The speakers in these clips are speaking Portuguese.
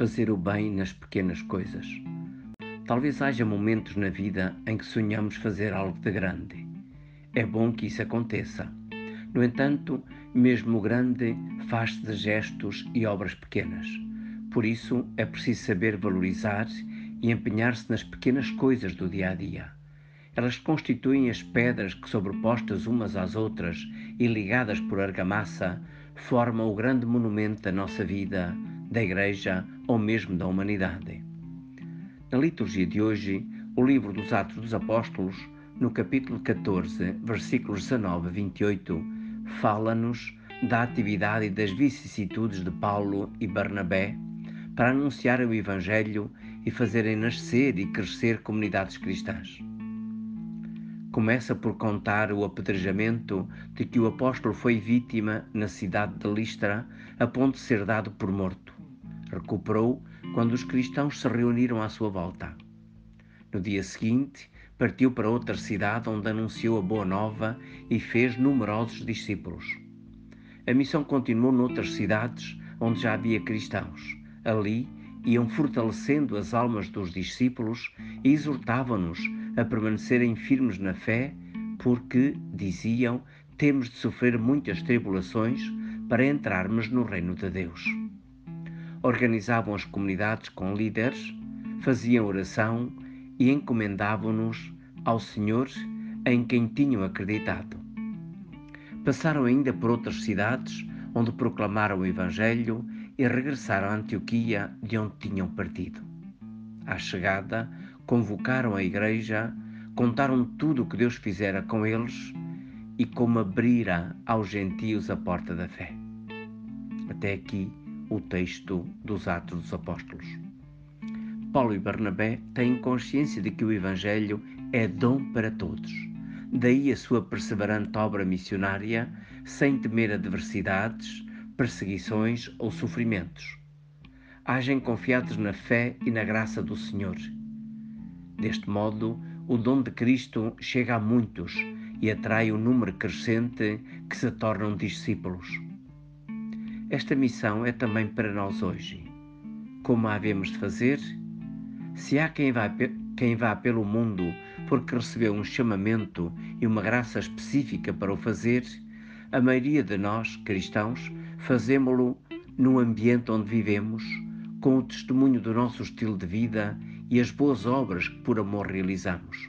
fazer o bem nas pequenas coisas. Talvez haja momentos na vida em que sonhamos fazer algo de grande. É bom que isso aconteça. No entanto, mesmo o grande faz-se de gestos e obras pequenas. Por isso, é preciso saber valorizar e empenhar-se nas pequenas coisas do dia a dia. Elas constituem as pedras que, sobrepostas umas às outras e ligadas por argamassa, formam o grande monumento da nossa vida, da Igreja ou mesmo da humanidade. Na liturgia de hoje, o livro dos Atos dos Apóstolos, no capítulo 14, versículos 19 a 28, fala-nos da atividade e das vicissitudes de Paulo e Barnabé para anunciar o Evangelho e fazerem nascer e crescer comunidades cristãs. Começa por contar o apedrejamento de que o apóstolo foi vítima na cidade de Listra, a ponto de ser dado por morto. Recuperou quando os cristãos se reuniram à sua volta. No dia seguinte, partiu para outra cidade onde anunciou a boa nova e fez numerosos discípulos. A missão continuou noutras cidades onde já havia cristãos. Ali iam fortalecendo as almas dos discípulos e exortavam-nos a permanecerem firmes na fé, porque, diziam, temos de sofrer muitas tribulações para entrarmos no reino de Deus. Organizavam as comunidades com líderes, faziam oração e encomendavam-nos ao Senhor em quem tinham acreditado. Passaram ainda por outras cidades onde proclamaram o Evangelho e regressaram a Antioquia, de onde tinham partido. À chegada, convocaram a igreja, contaram tudo o que Deus fizera com eles e como abrira aos gentios a porta da fé. Até aqui o texto dos Atos dos Apóstolos. Paulo e Barnabé têm consciência de que o Evangelho é dom para todos. Daí a sua perseverante obra missionária, sem temer adversidades, perseguições ou sofrimentos. Agem confiados na fé e na graça do Senhor. Deste modo, o dom de Cristo chega a muitos e atrai um número crescente que se tornam discípulos. Esta missão é também para nós hoje. Como a havemos de fazer? Se há quem vá, quem vá pelo mundo porque recebeu um chamamento e uma graça específica para o fazer, a maioria de nós, cristãos, fazemo-lo no ambiente onde vivemos, com o testemunho do nosso estilo de vida e as boas obras que por amor realizamos.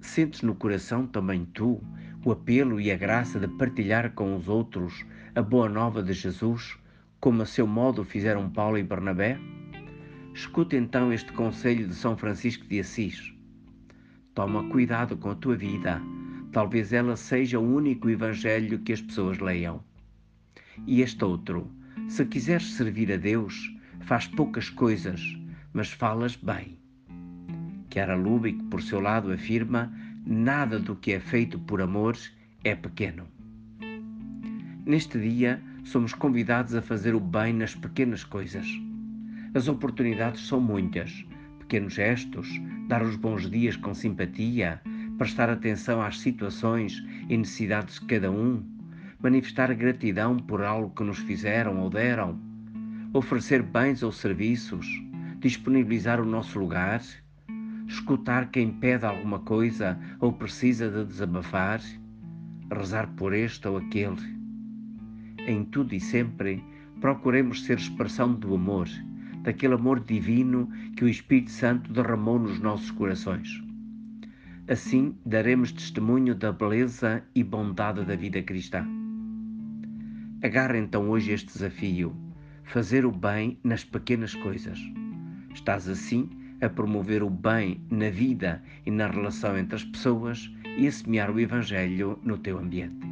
Sentes no coração também tu o apelo e a graça de partilhar com os outros a boa nova de Jesus, como a seu modo fizeram Paulo e Barnabé? Escuta então este conselho de São Francisco de Assis. Toma cuidado com a tua vida, talvez ela seja o único evangelho que as pessoas leiam. E este outro, se quiseres servir a Deus, faz poucas coisas, mas falas bem. Chiara Lubick, por seu lado, afirma: nada do que é feito por amor é pequeno. Neste dia, somos convidados a fazer o bem nas pequenas coisas. As oportunidades são muitas. Pequenos gestos, dar os bons dias com simpatia, prestar atenção às situações e necessidades de cada um, manifestar gratidão por algo que nos fizeram ou deram, oferecer bens ou serviços, disponibilizar o nosso lugar, escutar quem pede alguma coisa ou precisa de desabafar, rezar por este ou aquele. Em tudo e sempre, procuremos ser expressão do amor, daquele amor divino que o Espírito Santo derramou nos nossos corações. Assim daremos testemunho da beleza e bondade da vida cristã. Agarra então hoje este desafio: fazer o bem nas pequenas coisas. Estás assim a promover o bem na vida e na relação entre as pessoas e a semear o Evangelho no teu ambiente.